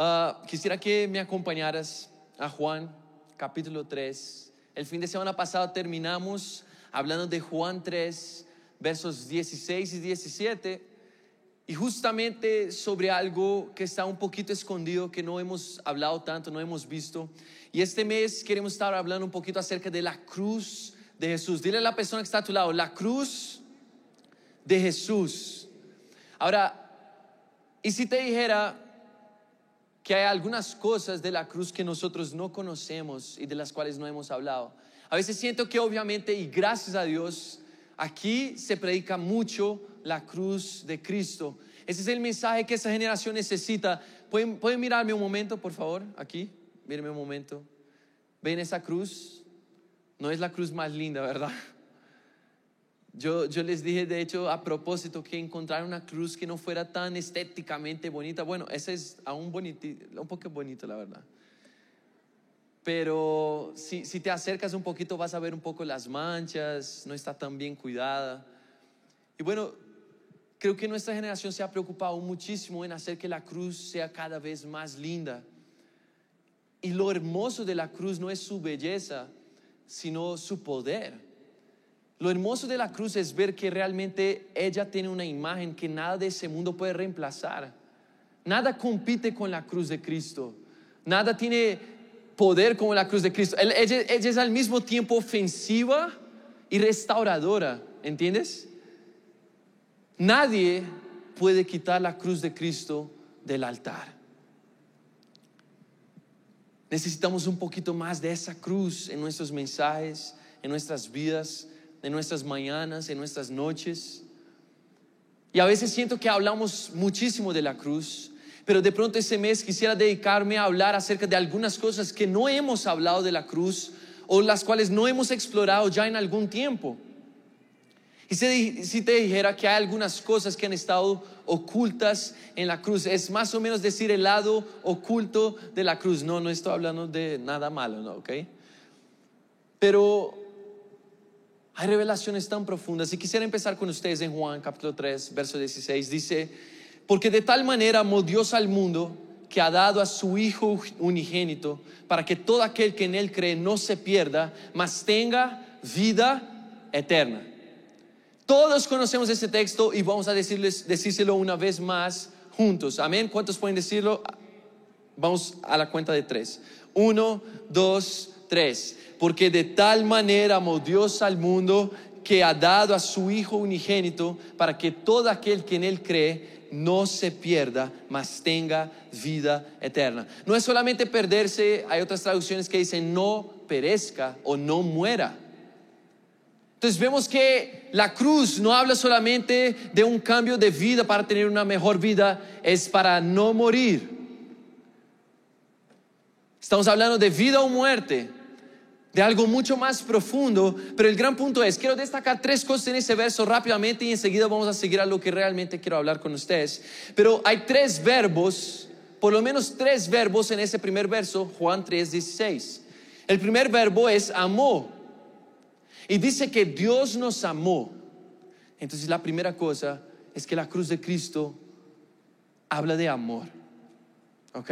Ah, quisiera que me acompañaras a Juan capítulo 3. El fin de semana pasado terminamos hablando de Juan 3, versos 16 y 17, y justamente sobre algo que está un poquito escondido, que no hemos hablado tanto, no hemos visto. Y este mes queremos estar hablando un poquito acerca de la cruz de Jesús. Dile a la persona que está a tu lado, la cruz de Jesús. Ahora, y si te dijera que hay algunas cosas de la cruz que nosotros no conocemos y de las cuales no hemos hablado. A veces siento que obviamente y gracias a Dios aquí se predica mucho la cruz de Cristo. Ese es el mensaje que esa generación necesita. ¿Pueden, pueden mirarme un momento, por favor? Aquí, mírenme un momento. ¿Ven esa cruz? No es la cruz más linda, ¿verdad? Yo, les dije, de hecho, a propósito, que encontrar una cruz que no fuera tan estéticamente bonita. Bueno, esa es aún bonita, un poco bonita, la verdad. Pero si, si, te acercas un poquito vas a ver un poco las manchas, no está tan bien cuidada. Y bueno, creo que nuestra generación se ha preocupado muchísimo en hacer que la cruz sea cada vez más linda. Y lo hermoso de la cruz no es su belleza, sino su poder. Lo hermoso de la cruz es ver que realmente ella tiene una imagen que nada de ese mundo puede reemplazar. Nada compite con la cruz de Cristo. Nada tiene poder como la cruz de Cristo. Ella, es al mismo tiempo ofensiva y restauradora. ¿Entiendes? Nadie puede quitar la cruz de Cristo del altar. Necesitamos un poquito más de esa cruz en nuestros mensajes, en nuestras vidas en nuestras mañanas, en nuestras noches. Y a veces siento que hablamos muchísimo de la cruz, pero de pronto ese mes quisiera dedicarme a hablar acerca de algunas cosas que no hemos hablado de la cruz o las cuales no hemos explorado ya en algún tiempo. Y si, te dijera que hay algunas cosas que han estado ocultas en la cruz, es más o menos decir el lado oculto de la cruz. No, no estoy hablando de nada malo, ¿no? ¿Ok? Pero hay revelaciones tan profundas. Y quisiera empezar con ustedes en Juan capítulo 3, verso 16. Dice, porque de tal manera amó Dios al mundo que ha dado a su Hijo unigénito para que todo aquel que en Él cree no se pierda, mas tenga vida eterna. Todos conocemos ese texto y vamos a decirles, decírselo una vez más juntos. Amén. ¿Cuántos pueden decirlo? Vamos a la cuenta de tres. Uno, dos, tres porque de tal manera amó Dios al mundo que ha dado a su Hijo unigénito para que todo aquel que en Él cree no se pierda, mas tenga vida eterna. No es solamente perderse, hay otras traducciones que dicen no perezca o no muera. Entonces vemos que la cruz no habla solamente de un cambio de vida para tener una mejor vida, es para no morir. Estamos hablando de vida o muerte de algo mucho más profundo, pero el gran punto es, quiero destacar tres cosas en ese verso rápidamente y enseguida vamos a seguir a lo que realmente quiero hablar con ustedes. Pero hay tres verbos, por lo menos tres verbos en ese primer verso, Juan 3, 16. El primer verbo es amó. Y dice que Dios nos amó. Entonces la primera cosa es que la cruz de Cristo habla de amor. ¿Ok?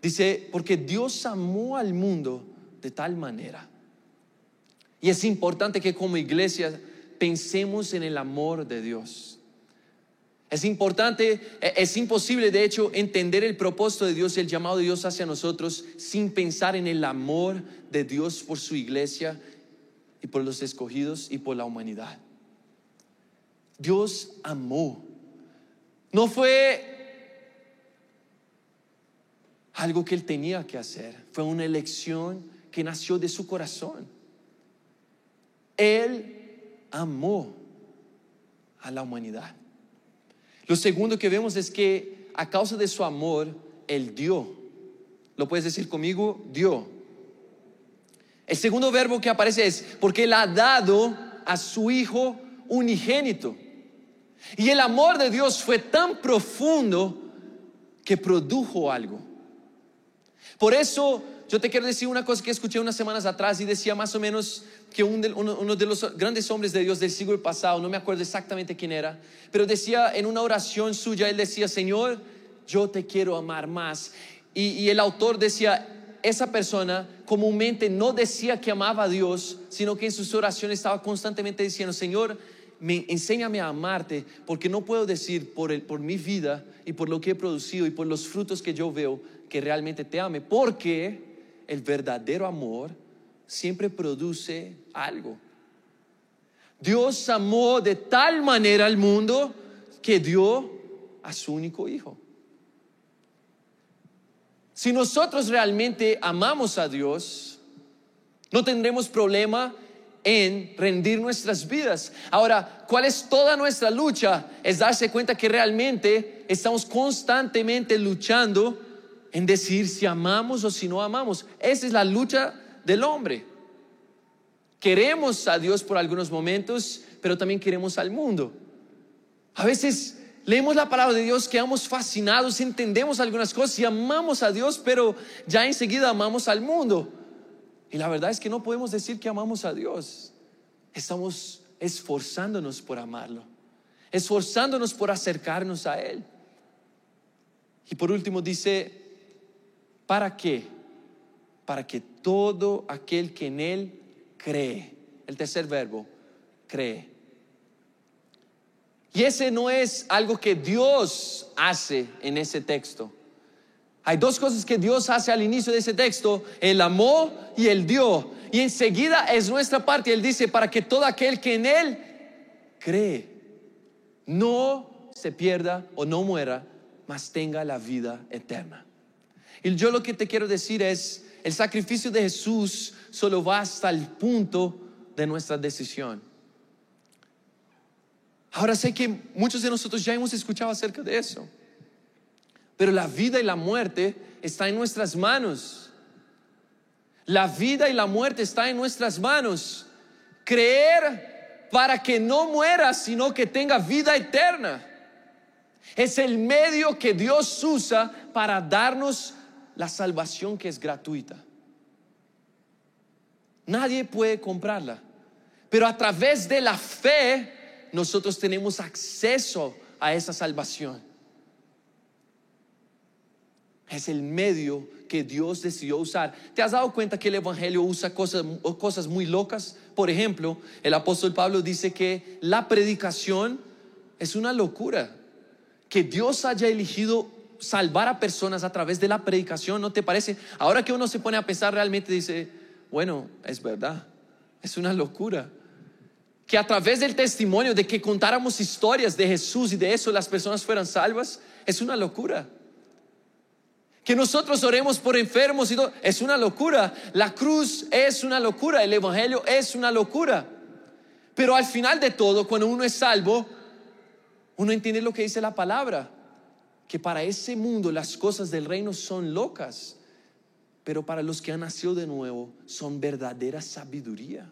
Dice, porque Dios amó al mundo de tal manera. Y es importante que como iglesia pensemos en el amor de Dios. Es importante, e, es imposible de hecho entender el propósito de Dios, el llamado de Dios hacia nosotros sin pensar en el amor de Dios por su iglesia y por los escogidos y por la humanidad. Dios amó. No fue algo que él tenía que hacer, fue una elección que nació de su corazón. Él amó a la humanidad. Lo segundo que vemos es que a causa de su amor, Él dio. ¿Lo puedes decir conmigo? Dio. El segundo verbo que aparece es porque Él ha dado a su Hijo unigénito. Y el amor de Dios fue tan profundo que produjo algo. Por eso yo te quiero decir una cosa que escuché unas semanas atrás y decía más o menos que uno, de los grandes hombres de Dios del siglo pasado, no me acuerdo exactamente quién era, pero decía en una oración suya, él decía, Señor, yo te quiero amar más. Y, y el autor decía, esa persona comúnmente no decía que amaba a Dios, sino que en sus oraciones estaba constantemente diciendo, Señor, me, enséñame a amarte, porque no puedo decir por, el, por mi vida y por lo que he producido y por los frutos que yo veo que realmente te ame, porque el verdadero amor siempre produce algo. Dios amó de tal manera al mundo que dio a su único hijo. Si nosotros realmente amamos a Dios, no tendremos problema en rendir nuestras vidas. Ahora, ¿cuál es toda nuestra lucha? Es darse cuenta que realmente estamos constantemente luchando en decir si amamos o si no amamos. Esa es la lucha del hombre. Queremos a Dios por algunos momentos, pero también queremos al mundo. A veces leemos la palabra de Dios, quedamos fascinados, entendemos algunas cosas y amamos a Dios, pero ya enseguida amamos al mundo. Y la verdad es que no podemos decir que amamos a Dios. Estamos esforzándonos por amarlo, esforzándonos por acercarnos a Él. Y por último dice, ¿para qué? Para que todo aquel que en Él cree, el tercer verbo, cree. Y ese no es algo que Dios hace en ese texto. Hay dos cosas que Dios hace al inicio de ese texto, el amó y el dio. Y enseguida es nuestra parte. Él dice, para que todo aquel que en Él cree, no se pierda o no muera, mas tenga la vida eterna. Y yo lo que te quiero decir es, el sacrificio de Jesús solo va hasta el punto de nuestra decisión. Ahora sé que muchos de nosotros ya hemos escuchado acerca de eso, pero la vida y la muerte está en nuestras manos. La vida y la muerte está en nuestras manos. Creer para que no muera, sino que tenga vida eterna. Es el medio que Dios usa para darnos la salvación que es gratuita. Nadie puede comprarla. Pero a través de la fe nosotros tenemos acceso a esa salvación. Es el medio que Dios decidió usar. ¿Te has dado cuenta que el Evangelio usa cosas, cosas muy locas? Por ejemplo, el apóstol Pablo dice que la predicación es una locura. Que Dios haya elegido salvar a personas a través de la predicación, ¿no te parece? Ahora que uno se pone a pensar realmente dice, bueno, es verdad, es una locura. Que a través del testimonio de que contáramos historias de Jesús y de eso las personas fueran salvas, es una locura. Que nosotros oremos por enfermos y todo, es una locura. La cruz es una locura, el Evangelio es una locura. Pero al final de todo, cuando uno es salvo, uno entiende lo que dice la palabra, que para ese mundo las cosas del reino son locas, pero para los que han nacido de nuevo son verdadera sabiduría.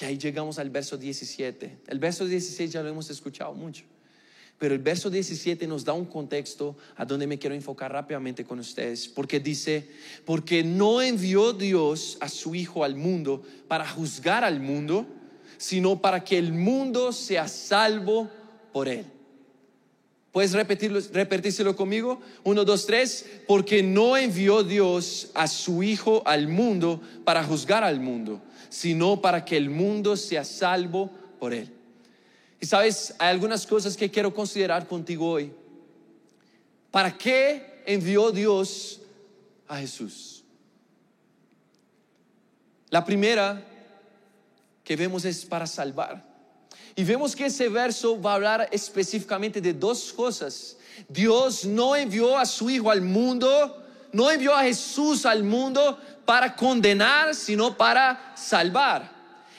Y ahí llegamos al verso 17. El verso 16 ya lo hemos escuchado mucho. Pero el verso 17 nos da un contexto a donde me quiero enfocar rápidamente con ustedes. Porque dice, porque no envió Dios a su Hijo al mundo para juzgar al mundo, sino para que el mundo sea salvo por él. ¿Puedes repetirlo, repetírselo conmigo? Uno, dos, tres. Porque no envió Dios a su Hijo al mundo para juzgar al mundo, sino para que el mundo sea salvo por él. Y sabes, hay algunas cosas que quiero considerar contigo hoy. ¿Para qué envió Dios a Jesús? La primera que vemos es para salvar. Y vemos que ese verso va a hablar específicamente de dos cosas. Dios no envió a su Hijo al mundo, no envió a Jesús al mundo para condenar, sino para salvar.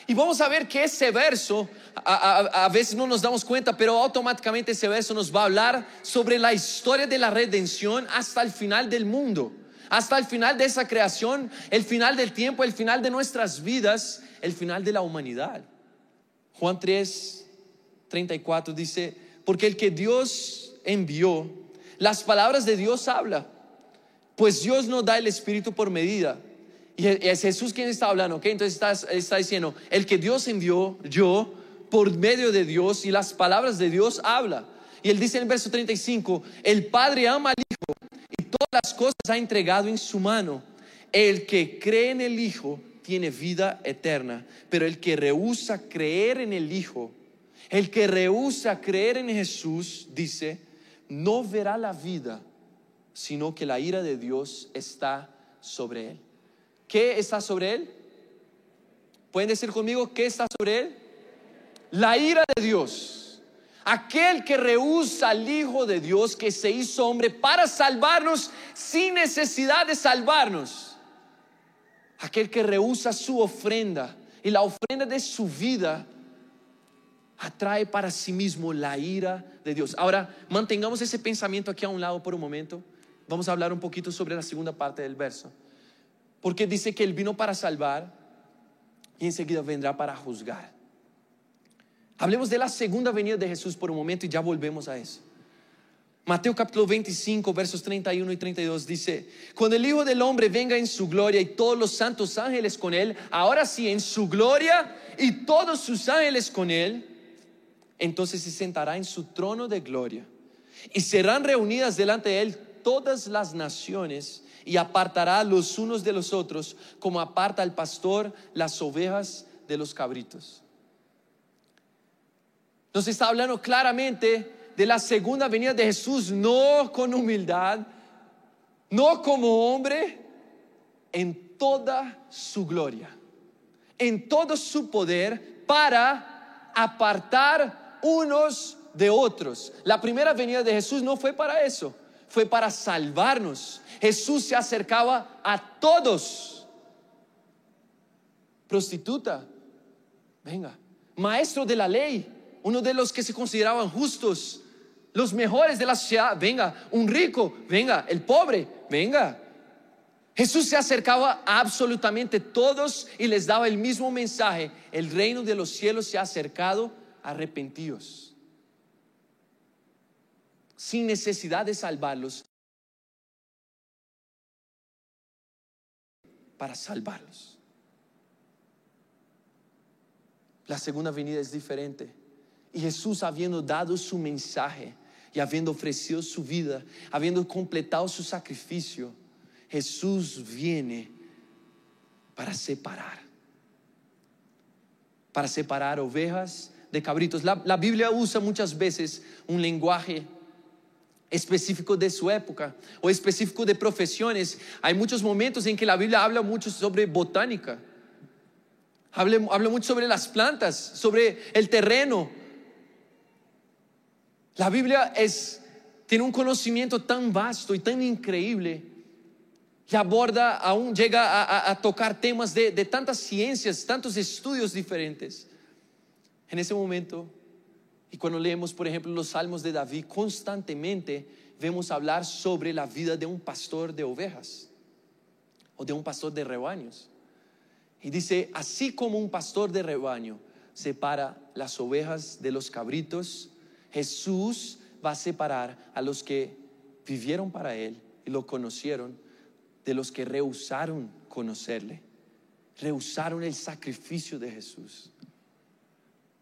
Y vamos a ver que ese verso, a, veces no nos damos cuenta, pero automáticamente ese verso nos va a hablar sobre la historia de la redención hasta el final del mundo, hasta el final de esa creación, el final del tiempo, el final de nuestras vidas, el final de la humanidad. Juan 3, 34 dice, porque el que Dios envió, las palabras de Dios habla, pues Dios no da el Espíritu por medida. Y es Jesús quien está hablando, ¿ok? Entonces está, está diciendo, el que Dios envió, yo, por medio de Dios y las palabras de Dios habla. Y él dice en el verso 35, el Padre ama al Hijo y todas las cosas ha entregado en su mano. El que cree en el Hijo tiene vida eterna, pero el que rehúsa creer en el Hijo, el que rehúsa creer en Jesús, dice, no verá la vida, sino que la ira de Dios está sobre él. ¿Qué está sobre él? ¿Pueden decir conmigo qué está sobre él? La ira de Dios. Aquel que rehúsa al Hijo de Dios que se hizo hombre para salvarnos sin necesidad de salvarnos. Aquel que rehúsa su ofrenda y la ofrenda de su vida atrae para sí mismo la ira de Dios. Ahora, mantengamos ese pensamiento aquí a un lado por un momento. Vamos a hablar un poquito sobre la segunda parte del verso. Porque dice que Él vino para salvar y enseguida vendrá para juzgar. Hablemos de la segunda venida de Jesús por un momento y ya volvemos a eso. Mateo capítulo 25, versos 31 y 32 dice, cuando el Hijo del Hombre venga en su gloria y todos los santos ángeles con él, ahora sí, en su gloria y todos sus ángeles con él, entonces se sentará en su trono de gloria y serán reunidas delante de él todas las naciones y apartará los unos de los otros como aparta el pastor las ovejas de los cabritos. Nos está hablando claramente de la segunda venida de Jesús, no con humildad, no como hombre, en toda su gloria, en todo su poder para apartar unos de otros. La primera venida de Jesús no fue para eso, fue para salvarnos. Jesús se acercaba a todos. Prostituta, venga. Maestro de la ley, uno de los que se consideraban justos, los mejores de la sociedad, venga, un rico, venga, el pobre, venga. Jesús se acercaba a absolutamente todos y les daba el mismo mensaje. El reino de los cielos se ha acercado, arrepentidos. Sin necesidad de salvarlos. Para salvarlos. La segunda venida es diferente. Y Jesús habiendo dado su mensaje, y habiendo ofrecido su vida, habiendo completado su sacrificio, Jesús viene para separar, para separar ovejas de cabritos. La, Biblia usa muchas veces un lenguaje específico de su época o específico de profesiones. Hay muchos momentos en que la Biblia habla mucho sobre botánica, habla mucho sobre las plantas, sobre el terreno, la Biblia es, tiene un conocimiento tan vasto y tan increíble que aborda, aún llega a, tocar temas de, de tantas ciencias, tantos estudios diferentes. En ese momento, y cuando leemos, por ejemplo, los salmos de David, constantemente vemos hablar sobre la vida de un pastor de ovejas o de un pastor de rebaños. Y dice, así como un pastor de rebaño separa las ovejas de los cabritos, Jesús va a separar a los que vivieron para Él y lo conocieron de los que rehusaron conocerle, rehusaron el sacrificio de Jesús.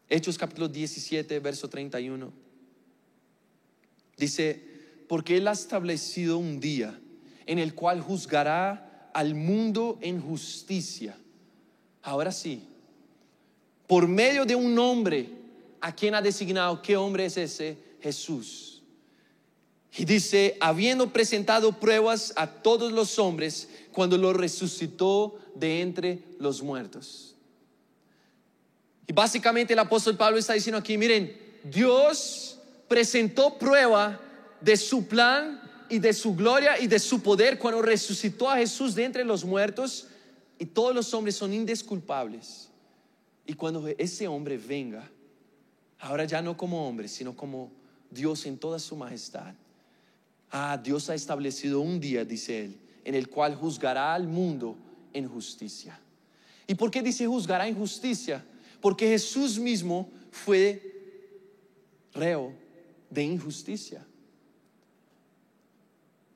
Hechos capítulo 17, verso 31. Dice, porque Él ha establecido un día en el cual juzgará al mundo en justicia. Ahora sí, por medio de un hombre a quién ha designado, qué hombre es ese, Jesús. Y dice, habiendo presentado pruebas a todos los hombres cuando lo resucitó de entre los muertos. Y básicamente el apóstol Pablo está diciendo aquí, miren, Dios presentó prueba de su plan y de su gloria y de su poder cuando resucitó a Jesús de entre los muertos y todos los hombres son indesculpables. Y cuando ese hombre venga, Ahora ya no como hombre, sino como Dios en toda su majestad. Ah, Dios ha establecido un día, dice él, en el cual juzgará al mundo en justicia. ¿Y por qué dice juzgará en justicia? Porque Jesús mismo fue reo de injusticia.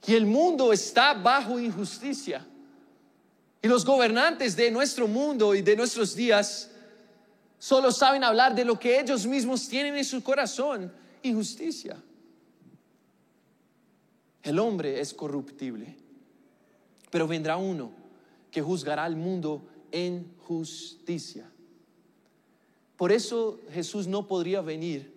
Y el mundo está bajo injusticia. Y los gobernantes de nuestro mundo y de nuestros días Solo saben hablar de lo que ellos mismos tienen en su corazón, injusticia. El hombre es corruptible, pero vendrá uno que juzgará al mundo en justicia. Por eso Jesús no podría venir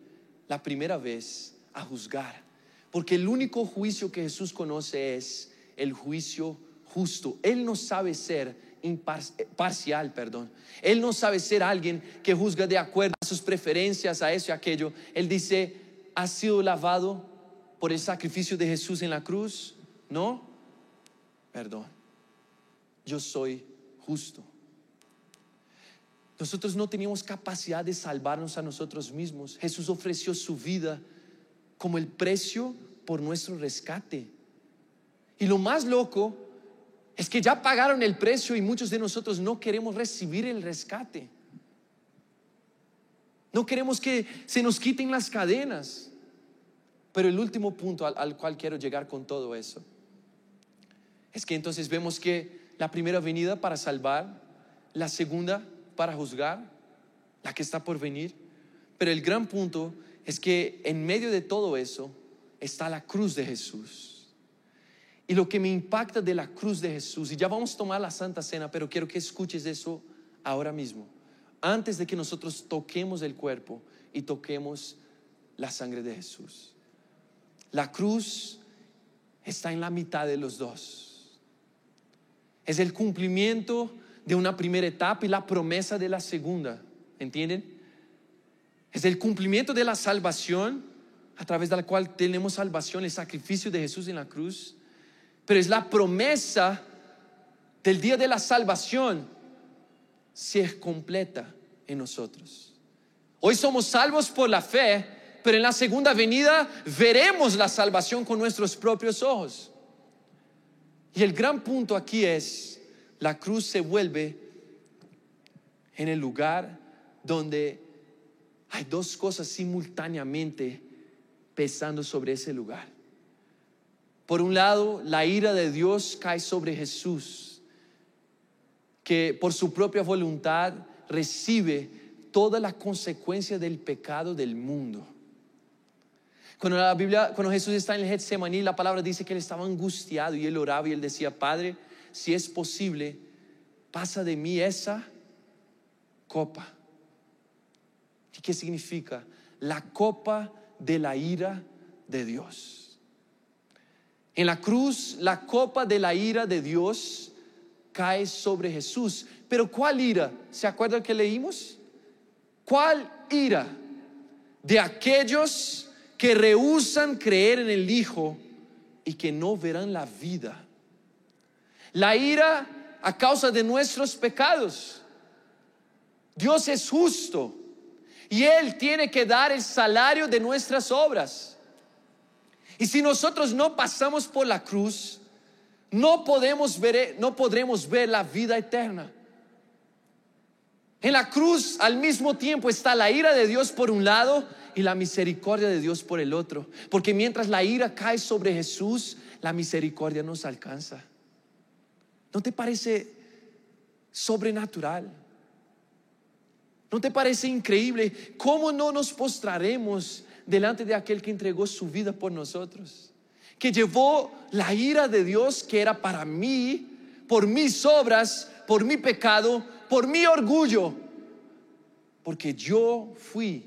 la primera vez a juzgar, porque el único juicio que Jesús conoce es el juicio justo. Él no sabe ser imparcial, perdón. Él no sabe ser alguien que juzga de acuerdo a sus preferencias, a eso y aquello. Él dice, ¿ha sido lavado por el sacrificio de Jesús en la cruz? No, perdón. Yo soy justo. Nosotros no teníamos capacidad de salvarnos a nosotros mismos. Jesús ofreció su vida como el precio por nuestro rescate. Y lo más loco es que ya pagaron el precio y muchos de nosotros no queremos recibir el rescate. No queremos que se nos quiten las cadenas. Pero el último punto al, cual quiero llegar con todo eso es que entonces vemos que la primera venida para salvar, la segunda para juzgar, la que está por venir. Pero el gran punto es que en medio de todo eso está la cruz de Jesús. Y lo que me impacta de la cruz de Jesús, y ya vamos a tomar la Santa Cena, pero quiero que escuches eso ahora mismo, antes de que nosotros toquemos el cuerpo y toquemos la sangre de Jesús. La cruz está en la mitad de los dos. Es el cumplimiento de una primera etapa y la promesa de la segunda. ¿Entienden? Es el cumplimiento de la salvación a través de la cual tenemos salvación, el sacrificio de Jesús en la cruz. Pero es la promesa del día de la salvación si es completa en nosotros. Hoy somos salvos por la fe, pero en la segunda venida veremos la salvación con nuestros propios ojos. Y el gran punto aquí es la cruz se vuelve en el lugar donde hay dos cosas simultáneamente pesando sobre ese lugar. Por un lado, la ira de Dios cae sobre Jesús, que por su propia voluntad recibe toda la consecuencia del pecado del mundo. Cuando la Biblia, cuando Jesús está en el Getsemaní, la palabra dice que él estaba angustiado y él oraba y él decía, Padre, si es posible, pasa de mí esa copa. ¿Y qué significa? La copa de la ira de Dios. En la cruz, la copa de la ira de Dios cae sobre Jesús. Pero ¿cuál ira? ¿Se acuerdan que leímos? ¿Cuál ira? De aquellos que rehusan creer en el Hijo y que no verán la vida la ira a causa de nuestros pecados. Dios es justo y Él tiene que dar el salario de nuestras obras. Y si nosotros no pasamos por la cruz, no podemos ver, no podremos ver la vida eterna. En la cruz al mismo tiempo está la ira de Dios por un lado y la misericordia de Dios por el otro. Porque mientras la ira cae sobre Jesús, la misericordia nos alcanza. ¿No te parece sobrenatural? ¿No te parece increíble cómo no nos postraremos delante de aquel que entregó su vida por nosotros? Que llevó la ira de Dios que era para mí, por mis obras, por mi pecado, por mi orgullo. Porque yo fui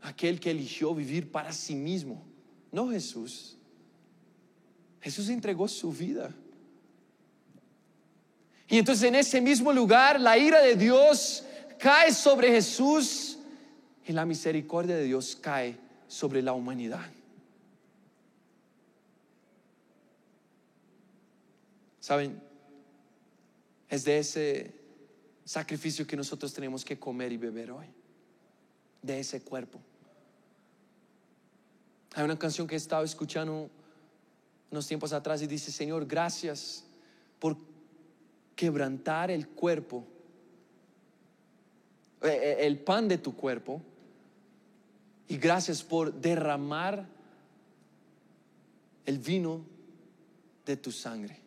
aquel que eligió vivir para sí mismo, no Jesús. Jesús entregó su vida. Y entonces en ese mismo lugar la ira de Dios cae sobre Jesús y la misericordia de Dios cae sobre la humanidad. ¿Saben? Es de ese sacrificio que nosotros tenemos que comer y beber hoy. De ese cuerpo. Hay una canción que he estado escuchando unos tiempos atrás y dice, Señor, gracias por quebrantar el cuerpo, eh, eh, el pan de tu cuerpo, y gracias por derramar el vino de tu sangre.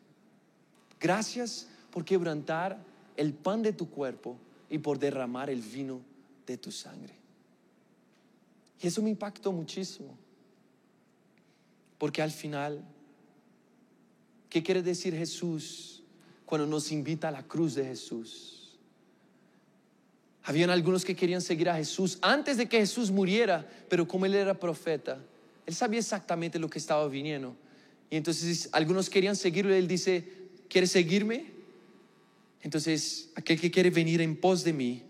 Gracias por quebrantar el pan de tu cuerpo y por derramar el vino de tu sangre. Y eso me impactó muchísimo. Porque al final, ¿qué quiere decir Jesús cuando nos invita a la cruz de Jesús? Habían algunos que querían seguir a Jesús antes de que Jesús muriera, pero como él era profeta, él sabía exactamente lo que estaba viniendo. Y entonces algunos querían seguirlo él dice, ¿quieres seguirme? Entonces, aquel que quiere venir en pos de mí,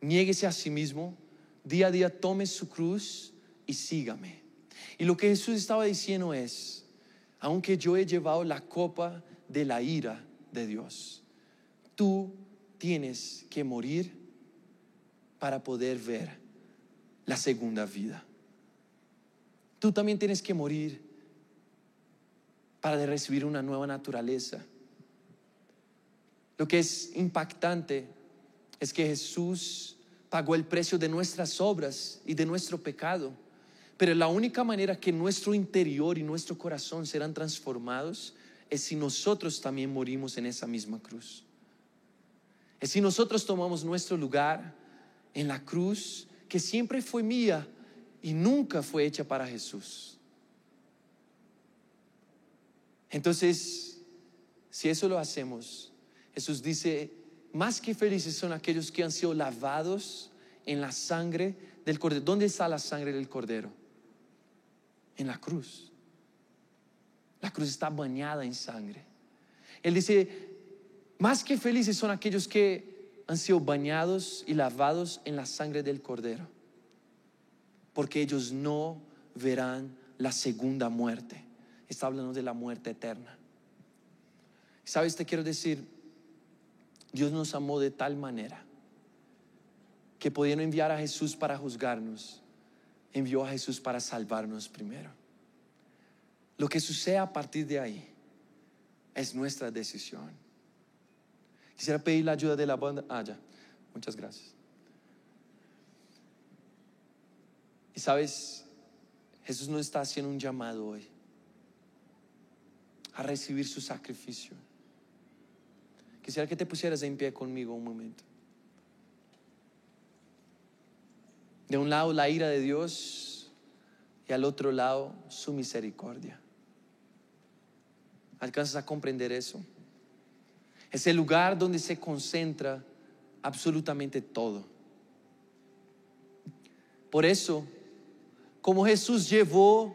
niéguese a sí mismo, día a día tome su cruz y sígame. Y lo que Jesús estaba diciendo es, aunque yo he llevado la copa de la ira de Dios, tú tienes que morir para poder ver la segunda vida. Tú también tienes que morir para recibir una nueva naturaleza. Lo que es impactante es que Jesús pagó el precio de nuestras obras y de nuestro pecado. Pero la única manera que nuestro interior y nuestro corazón serán transformados es si nosotros también morimos en esa misma cruz. Es si nosotros tomamos nuestro lugar en la cruz que siempre fue mía y nunca fue hecha para Jesús. Entonces, si eso lo hacemos, Jesús dice, más que felices son aquellos que han sido lavados en la sangre del cordero. ¿Dónde está la sangre del cordero? En la cruz. La cruz está bañada en sangre. Él dice, más que felices son aquellos que han sido bañados y lavados en la sangre del cordero. Porque ellos no verán la segunda muerte. Está hablando de la muerte eterna. ¿Sabes? Te quiero decir, Dios nos amó de tal manera que pudiendo enviar a Jesús para juzgarnos, envió a Jesús para salvarnos primero. Lo que sucede a partir de ahí es nuestra decisión. Quisiera pedir la ayuda de la banda. Ah, ya. Muchas gracias. Y sabes, Jesús nos está haciendo un llamado hoy a recibir su sacrificio. Quisiera que te pusieras en pie conmigo un momento. De un lado la ira de Dios y al otro lado su misericordia. ¿Alcanzas a comprender eso? Es el lugar donde se concentra absolutamente todo. Por eso, como Jesús llevó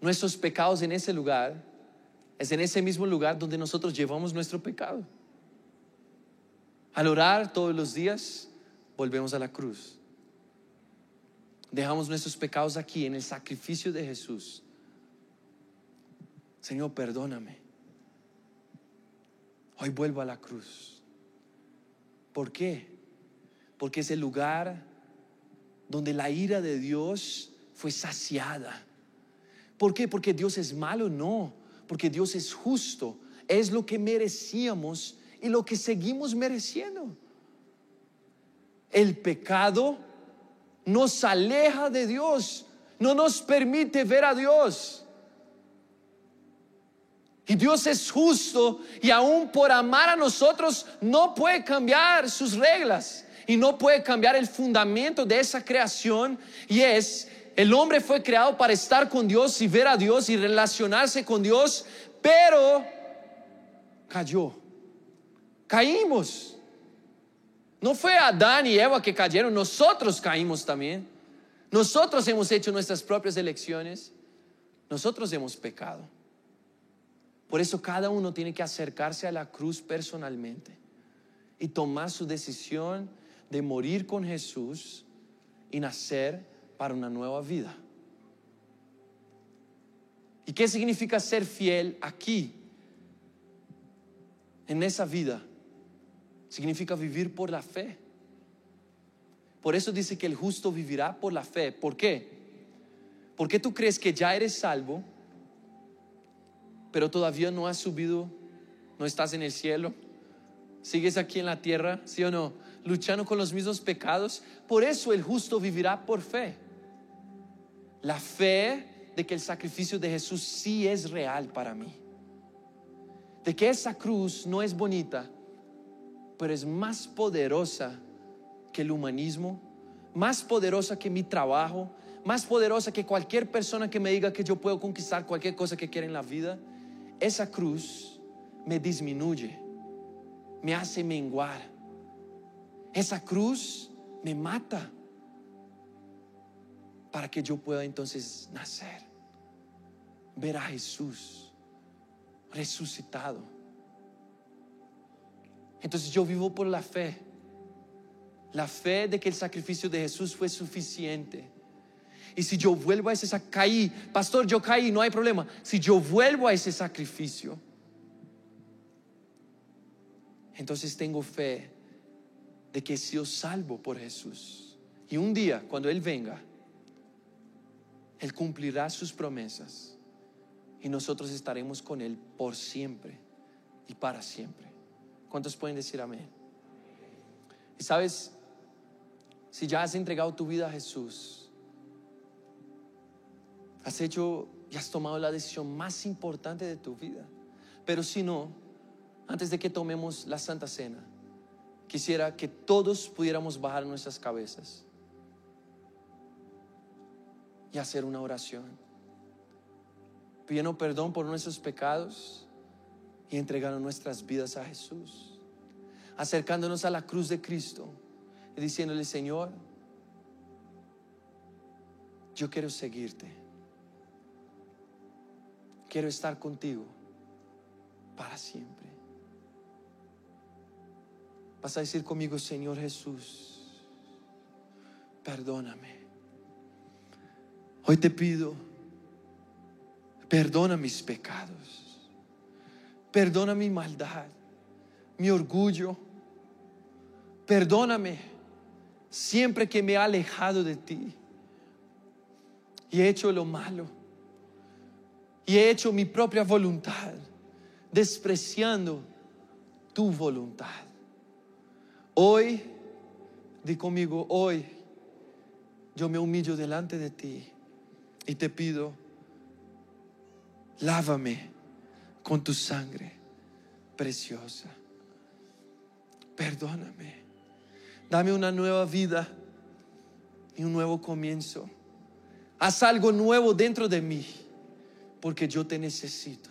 nuestros pecados en ese lugar, es en ese mismo lugar donde nosotros llevamos nuestro pecado. Al orar todos los días, volvemos a la cruz. Dejamos nuestros pecados aquí en el sacrificio de Jesús. Señor, perdóname. Hoy vuelvo a la cruz. ¿Por qué? Porque es el lugar donde la ira de Dios fue saciada. ¿Por qué? Porque Dios es malo, no porque Dios es justo, es lo que merecíamos y lo que seguimos mereciendo. El pecado nos aleja de Dios, no nos permite ver a Dios. Y Dios es justo y aún por amar a nosotros no puede cambiar sus reglas y no puede cambiar el fundamento de esa creación y es el hombre fue creado para estar con Dios y ver a Dios y relacionarse con Dios, pero cayó. Caímos. No fue Adán y Eva que cayeron, nosotros caímos también. Nosotros hemos hecho nuestras propias elecciones. Nosotros hemos pecado. Por eso cada uno tiene que acercarse a la cruz personalmente y tomar su decisión de morir con Jesús y nacer para una nueva vida. ¿Y qué significa ser fiel aquí? En esa vida. Significa vivir por la fe. Por eso dice que el justo vivirá por la fe. ¿Por qué? Porque tú crees que ya eres salvo, pero todavía no has subido, no estás en el cielo? ¿Sigues aquí en la tierra, sí o no? Luchando con los mismos pecados. Por eso el justo vivirá por fe la fe de que el sacrificio de Jesús sí es real para mí. De que esa cruz no es bonita, pero es más poderosa que el humanismo, más poderosa que mi trabajo, más poderosa que cualquier persona que me diga que yo puedo conquistar cualquier cosa que quiera en la vida, esa cruz me disminuye, me hace menguar. Esa cruz me mata para que yo pueda entonces nacer, ver a Jesús resucitado. Entonces yo vivo por la fe, la fe de que el sacrificio de Jesús fue suficiente. Y si yo vuelvo a ese sacrificio, pastor, yo caí, no hay problema. Si yo vuelvo a ese sacrificio, entonces tengo fe de que he sido salvo por Jesús. Y un día, cuando Él venga, Él cumplirá sus promesas y nosotros estaremos con Él por siempre y para siempre. ¿Cuántos pueden decir amén? Y sabes, si ya has entregado tu vida a Jesús, has hecho y has tomado la decisión más importante de tu vida. Pero si no, antes de que tomemos la Santa Cena, quisiera que todos pudiéramos bajar nuestras cabezas y hacer una oración, pidiendo perdón por nuestros pecados y entregando nuestras vidas a Jesús, acercándonos a la cruz de Cristo y diciéndole, Señor, yo quiero seguirte, quiero estar contigo para siempre. Vas a decir conmigo, Señor Jesús, perdóname. Hoy te pido, perdona mis pecados, perdona mi maldad, mi orgullo, perdóname siempre que me he alejado de ti y he hecho lo malo y he hecho mi propia voluntad, despreciando tu voluntad. Hoy, di conmigo, hoy yo me humillo delante de ti y te pido, lávame con tu sangre preciosa. Perdóname. Dame una nueva vida y un nuevo comienzo. Haz algo nuevo dentro de mí, porque yo te necesito.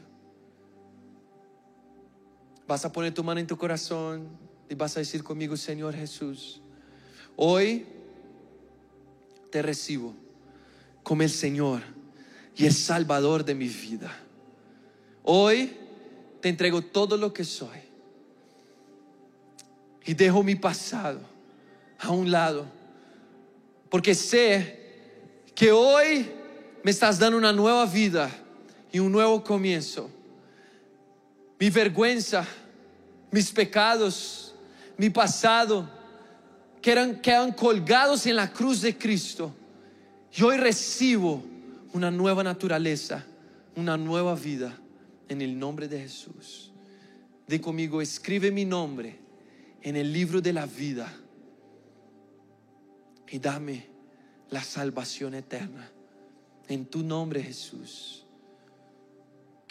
Vas a poner tu mano en tu corazón y vas a decir conmigo, Señor Jesús, hoy te recibo como el Señor y el Salvador de mi vida. Hoy te entrego todo lo que soy y dejo mi pasado a un lado, porque sé que hoy me estás dando una nueva vida y un nuevo comienzo. Mi vergüenza, mis pecados, mi pasado, que quedan colgados en la cruz de Cristo y hoy recibo una nueva naturaleza, una nueva vida en el nombre de Jesús. De conmigo, escribe mi nombre en el libro de la vida y dame la salvación eterna. En tu nombre, Jesús,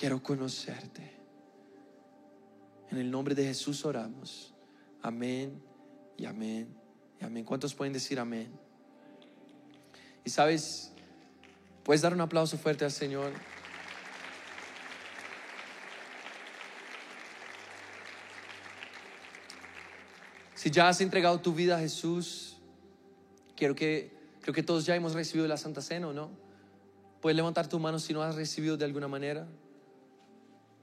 quiero conocerte. En el nombre de Jesús oramos. Amén y amén y amén. ¿Cuántos pueden decir amén? Y sabes, puedes dar un aplauso fuerte al Señor. Si ya has entregado tu vida a Jesús, quiero que, creo que todos ya hemos recibido la Santa Cena, ¿no? Puedes levantar tu mano si no has recibido de alguna manera.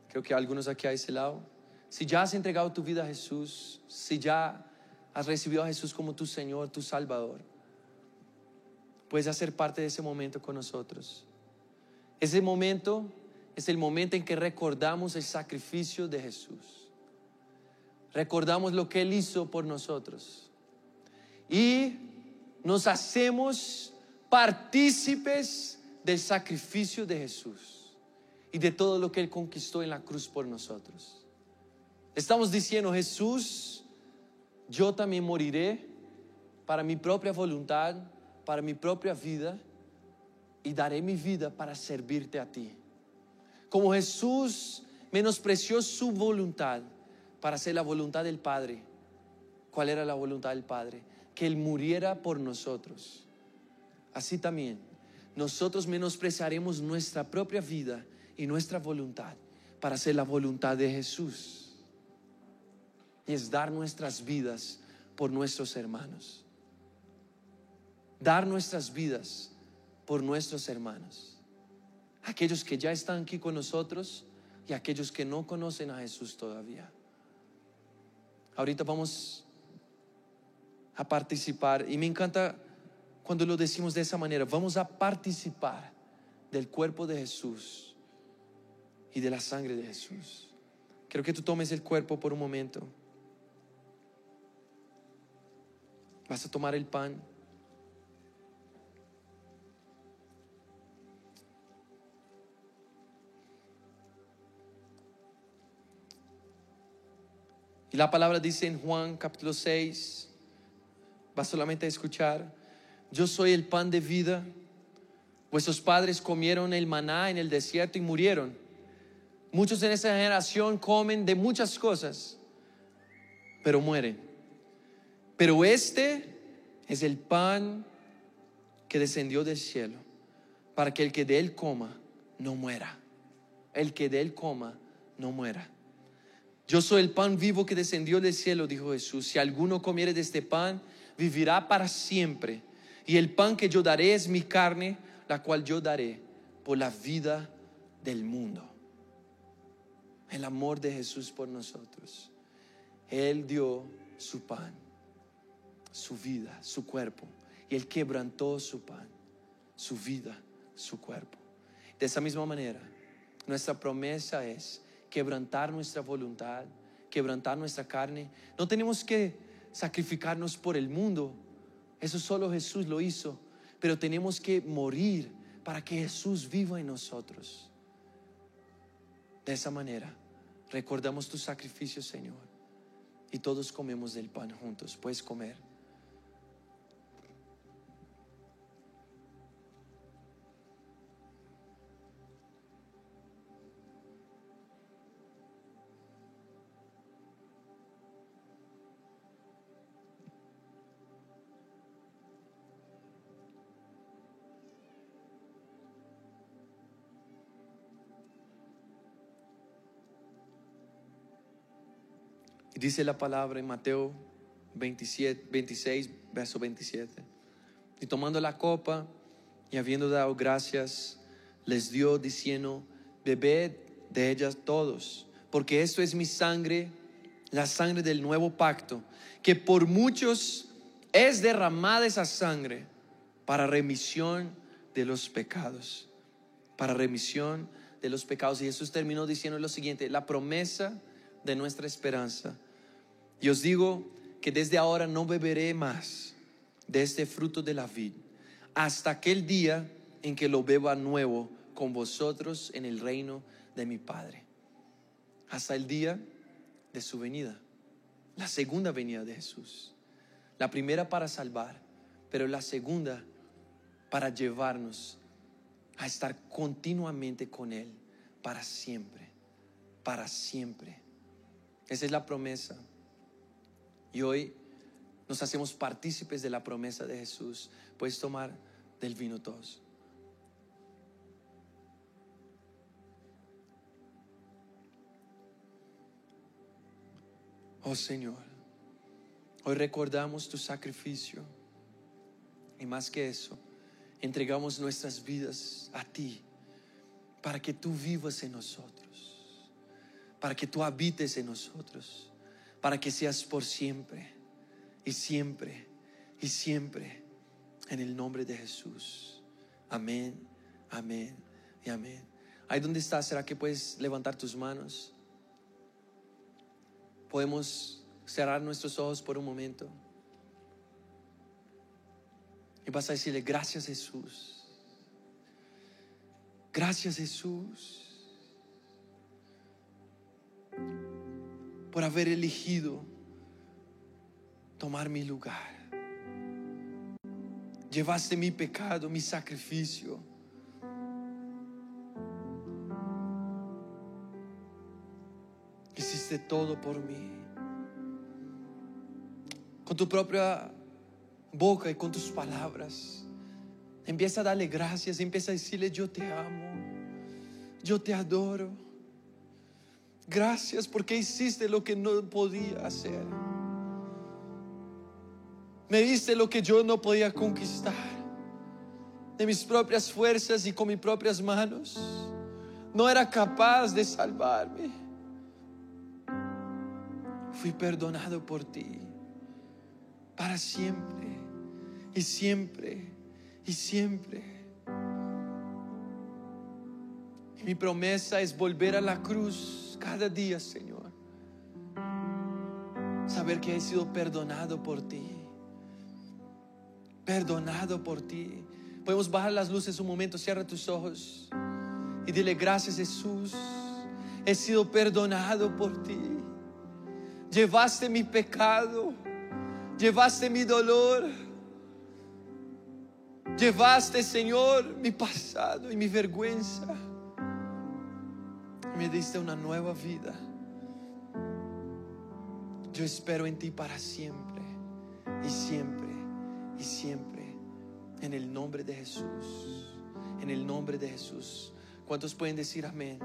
Creo que algunos aquí a ese lado. Si ya has entregado tu vida a Jesús, si ya has recibido a Jesús como tu Señor, tu Salvador, puedes hacer parte de ese momento con nosotros. Ese momento es el momento en que recordamos el sacrificio de Jesús. Recordamos lo que Él hizo por nosotros. Y nos hacemos partícipes del sacrificio de Jesús y de todo lo que Él conquistó en la cruz por nosotros. Estamos diciendo, Jesús, yo también moriré para mi propia voluntad para mi propia vida y daré mi vida para servirte a ti. Como Jesús menospreció su voluntad para hacer la voluntad del Padre. ¿Cuál era la voluntad del Padre? que Él muriera por nosotros, así también nosotros menospreciaremos nuestra propia vida y nuestra voluntad para hacer la voluntad de Jesús. Y es dar nuestras vidas por nuestros hermanos. Dar nuestras vidas por nuestros hermanos. Aquellos que ya están aquí con nosotros y aquellos que no conocen a Jesús todavía. Ahorita vamos a participar y me encanta cuando lo decimos de esa manera. Vamos a participar del cuerpo de Jesús y de la sangre de Jesús. Quiero que tú tomes el cuerpo por un momento. Vas a tomar el pan. Y la palabra dice en Juan capítulo 6, va solamente a escuchar, yo soy el pan de vida. Vuestros padres comieron el maná en el desierto y murieron. Muchos en esa generación comen de muchas cosas, pero mueren. Pero este es el pan que descendió del cielo, para que el que de él coma no muera. El que de él coma no muera. Yo soy el pan vivo que descendió del cielo, dijo Jesús. Si alguno comiere de este pan, vivirá para siempre. Y el pan que yo daré es mi carne, la cual yo daré por la vida del mundo. El amor de Jesús por nosotros. Él dio su pan su vida, su cuerpo. Y Él quebrantó su pan, su vida, su cuerpo. De esa misma manera, nuestra promesa es quebrantar nuestra voluntad, quebrantar nuestra carne. No tenemos que sacrificarnos por el mundo. Eso solo Jesús lo hizo. Pero tenemos que morir para que Jesús viva en nosotros. De esa manera, recordamos tu sacrificio, Señor. Y todos comemos del pan juntos. Puedes comer. Dice la palabra en Mateo 27, 26, verso 27. Y tomando la copa y habiendo dado gracias, les dio diciendo, bebed de ellas todos, porque esto es mi sangre, la sangre del nuevo pacto, que por muchos es derramada esa sangre para remisión de los pecados, para remisión de los pecados. Y Jesús terminó diciendo lo siguiente, la promesa de nuestra esperanza y os digo que desde ahora no beberé más de este fruto de la vid hasta aquel día en que lo beba nuevo con vosotros en el reino de mi Padre. Hasta el día de su venida, la segunda venida de Jesús. La primera para salvar, pero la segunda para llevarnos a estar continuamente con Él para siempre, para siempre. Esa es la promesa y hoy nos hacemos partícipes de la promesa de Jesús. Puedes tomar del vino todos. Oh Señor, hoy recordamos tu sacrificio y más que eso, entregamos nuestras vidas a ti para que tú vivas en nosotros, para que tú habites en nosotros para que seas por siempre y siempre y siempre en el nombre de Jesús. Amén, amén y amén. Ahí donde estás, ¿será que puedes levantar tus manos? Podemos cerrar nuestros ojos por un momento. Y vas a decirle, gracias Jesús. Gracias Jesús. Por haber elegido tomar mi lugar. Llevaste mi pecado, mi sacrificio. Hiciste todo por mí. Con tu propia boca y con tus palabras. Empieza a darle gracias, empieza a decirle, yo te amo, yo te adoro. Gracias porque hiciste lo que no podía hacer. Me diste lo que yo no podía conquistar. De mis propias fuerzas y con mis propias manos. No era capaz de salvarme. Fui perdonado por ti. Para siempre. Y siempre. Y siempre. Mi promesa es volver a la cruz cada día, Señor. Saber que he sido perdonado por ti perdonado por ti. Podemos bajar las luces un momento, cierra tus ojos y dile gracias Jesús. He sido perdonado por ti. Llevaste mi pecado, llevaste mi dolor, llevaste Señor mi pasado y mi vergüenza. Me diste una nueva vida. Yo espero en ti para siempre y siempre y siempre. En el nombre de Jesús. En el nombre de Jesús. ¿Cuántos pueden decir amén?